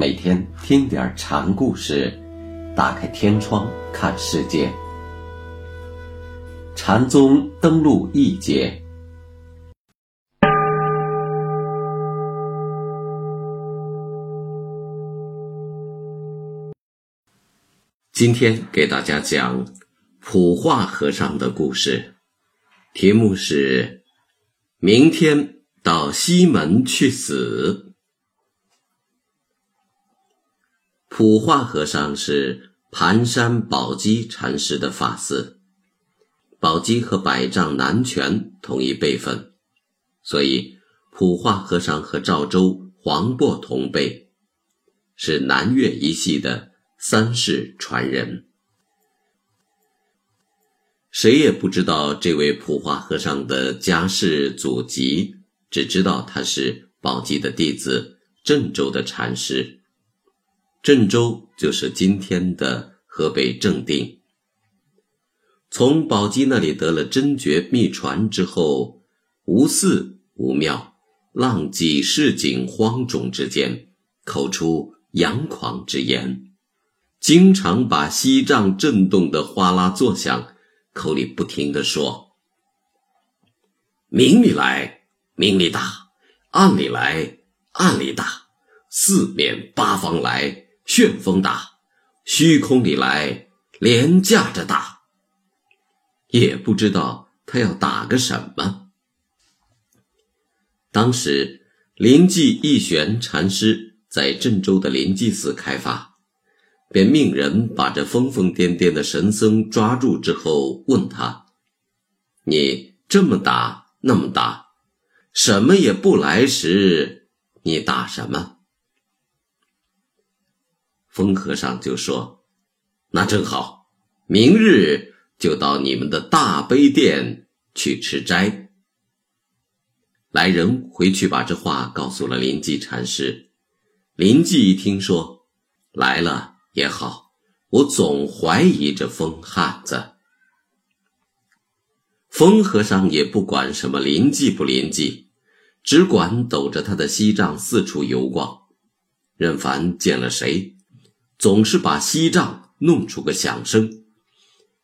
每天听点禅故事，打开天窗看世界。禅宗登陆一节，今天给大家讲普化和尚的故事，题目是“明天到西门去死”。普化和尚是盘山宝鸡禅师的法嗣，宝鸡和百丈南泉同一辈分，所以普化和尚和赵州、黄渤同辈，是南岳一系的三世传人。谁也不知道这位普化和尚的家世祖籍，只知道他是宝鸡的弟子，郑州的禅师。郑州就是今天的河北正定。从宝鸡那里得了真诀秘传之后，无寺无庙，浪迹市井荒冢之间，口出扬狂之言，经常把西藏震动的哗啦作响，口里不停地说：“明里来，明里大；暗里来，暗里大；四面八方来。”旋风大，虚空里来，连架着打，也不知道他要打个什么。当时灵济义玄禅师在郑州的灵济寺开法，便命人把这疯疯癫癫的神僧抓住之后，问他：“你这么打，那么打，什么也不来时，你打什么？”风和尚就说：“那正好，明日就到你们的大悲殿去吃斋。”来人回去把这话告诉了临济禅师。临济一听说来了也好，我总怀疑这疯汉子。风和尚也不管什么临济不临济，只管抖着他的锡杖四处游逛，任凡见了谁。总是把锡杖弄出个响声，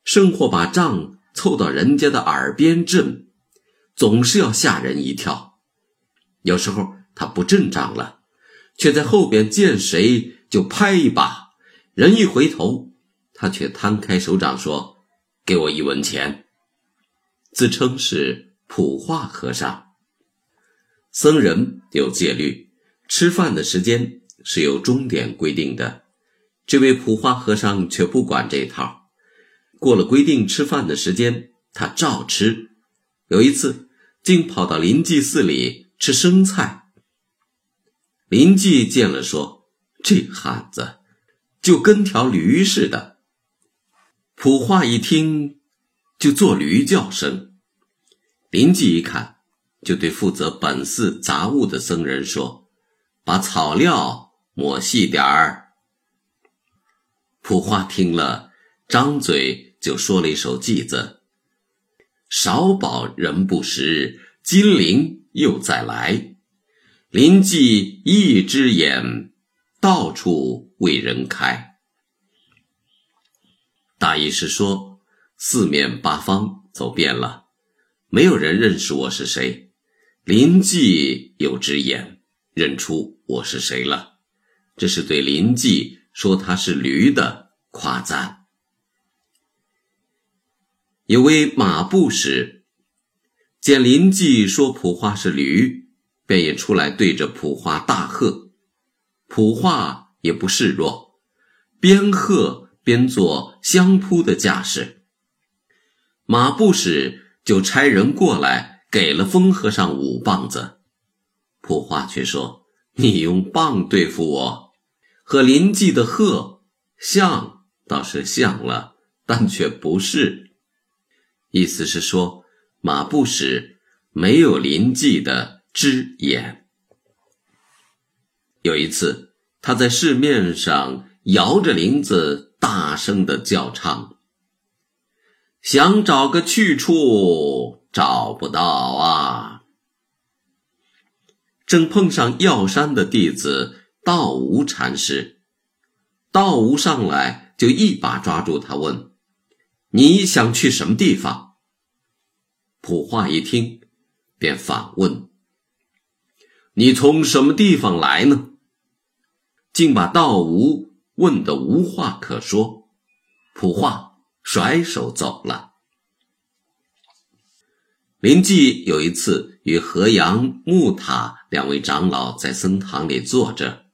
甚或把杖凑到人家的耳边震，总是要吓人一跳。有时候他不震杖了，却在后边见谁就拍一把，人一回头，他却摊开手掌说：“给我一文钱。”自称是普化和尚。僧人有戒律，吃饭的时间是有钟点规定的。这位普化和尚却不管这套，过了规定吃饭的时间，他照吃。有一次，竟跑到临济寺里吃生菜。临济见了，说：“这汉子就跟条驴似的。”普化一听，就做驴叫声。临济一看，就对负责本寺杂物的僧人说：“把草料抹细点儿。”普化听了，张嘴就说了一首偈子：“少保人不识，金陵又再来。临济一只眼，到处为人开。”大意是说，四面八方走遍了，没有人认识我是谁。林济有只眼，认出我是谁了。这是对林济。说他是驴的夸赞。有位马步使见林济说普化是驴，便也出来对着普化大喝。普化也不示弱，边喝边做相扑的架势。马步使就差人过来给了风和尚五棒子，普化却说：“你用棒对付我。”和临济的鹤像倒是像了，但却不是。意思是说，马不使没有临济的知眼。有一次，他在市面上摇着铃子，大声的叫唱，想找个去处，找不到啊。正碰上药山的弟子。道无禅师道无上来就一把抓住他，问：“你想去什么地方？”普化一听，便反问：“你从什么地方来呢？”竟把道无问得无话可说。普化甩手走了。林寂有一次与河阳、木塔两位长老在僧堂里坐着。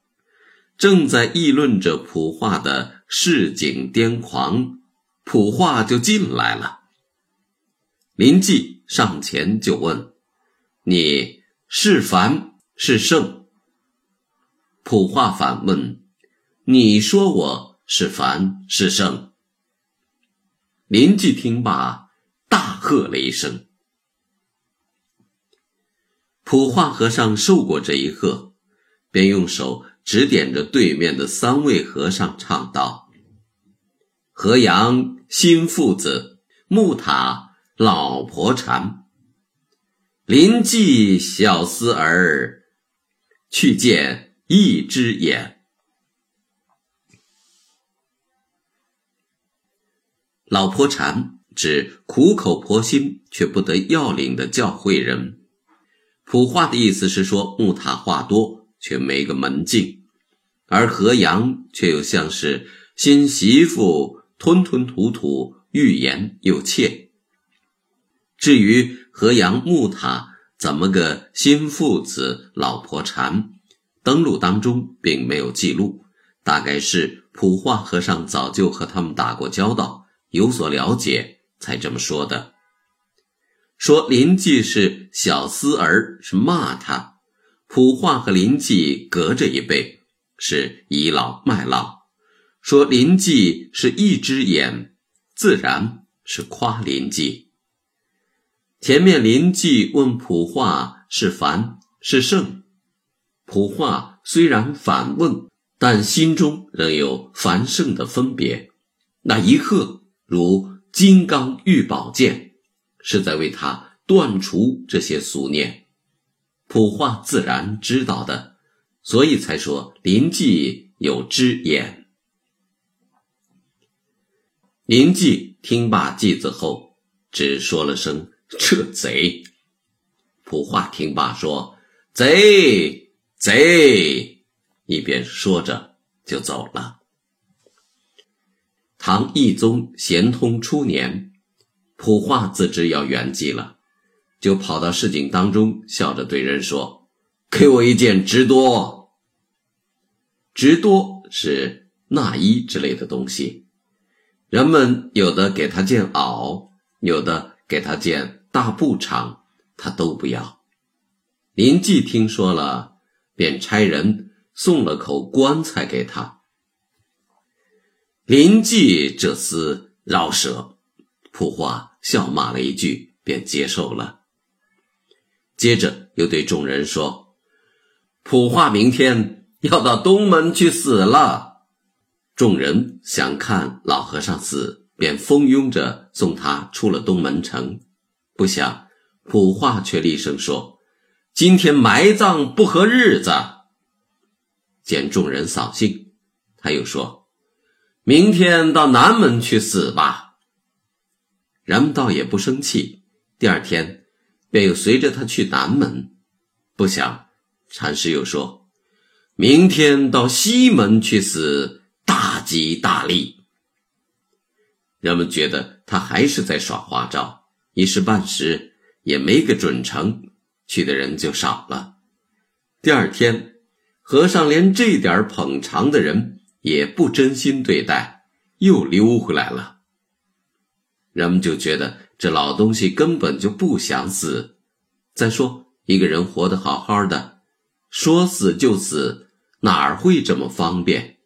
正在议论着普化的市井癫狂，普化就进来了。林寂上前就问：“你是凡是圣？”普化反问：“你说我是凡是圣？”林寂听罢，大喝了一声。普化和尚受过这一喝，便用手。指点着对面的三位和尚唱道：“河阳新父子，木塔老婆禅，临济小厮儿，去见一只眼。”老婆禅指苦口婆心却不得要领的教诲人。普话的意思是说，木塔话多。却没个门径，而何阳却又像是新媳妇，吞吞吐吐，欲言又怯。至于河阳木塔怎么个新父子老婆缠，登录当中并没有记录，大概是普化和尚早就和他们打过交道，有所了解，才这么说的。说林记是小厮儿，是骂他。普化和林记隔着一辈，是倚老卖老。说林记是一只眼，自然是夸林记。前面林记问普化是凡是圣，普化虽然反问，但心中仍有凡圣的分别。那一刻如金刚玉宝剑，是在为他断除这些俗念。普化自然知道的，所以才说林寂有知言。林寂听罢偈子后，只说了声“这贼”。普化听罢说：“贼贼！”一边说着就走了。唐懿宗咸通初年，普化自知要圆寂了。就跑到市井当中，笑着对人说：“给我一件直多。”直多是纳衣之类的东西，人们有的给他件袄，有的给他件大布裳，他都不要。林寂听说了，便差人送了口棺材给他。林寂这厮饶舌，普化笑骂了一句，便接受了。接着又对众人说：“普化明天要到东门去死了。”众人想看老和尚死，便蜂拥着送他出了东门城。不想普化却厉声说：“今天埋葬不合日子。”见众人扫兴，他又说：“明天到南门去死吧。”人们倒也不生气。第二天。便又随着他去南门，不想禅师又说：“明天到西门去死，大吉大利。”人们觉得他还是在耍花招，一时半时也没个准成，去的人就少了。第二天，和尚连这点捧场的人也不真心对待，又溜回来了。人们就觉得。这老东西根本就不想死。再说，一个人活得好好的，说死就死，哪儿会这么方便？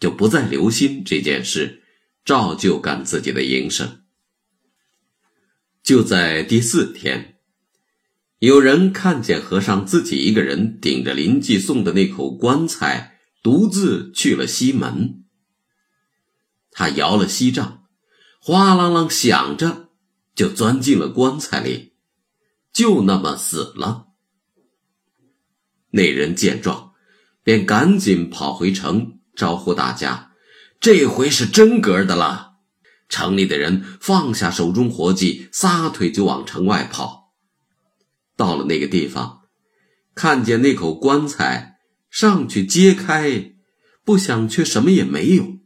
就不再留心这件事，照旧干自己的营生。就在第四天，有人看见和尚自己一个人顶着林记送的那口棺材，独自去了西门。他摇了锡杖，哗啷啷响着。就钻进了棺材里，就那么死了。那人见状，便赶紧跑回城招呼大家，这回是真格的了。城里的人放下手中活计，撒腿就往城外跑。到了那个地方，看见那口棺材，上去揭开，不想却什么也没有。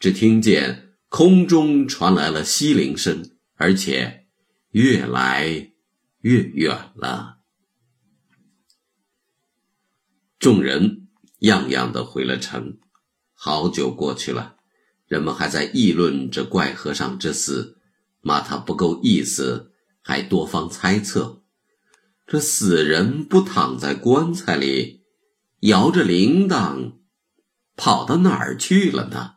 只听见空中传来了西铃声，而且越来越远了。众人样样的回了城。好久过去了，人们还在议论这怪和尚之死，骂他不够意思，还多方猜测：这死人不躺在棺材里，摇着铃铛，跑到哪儿去了呢？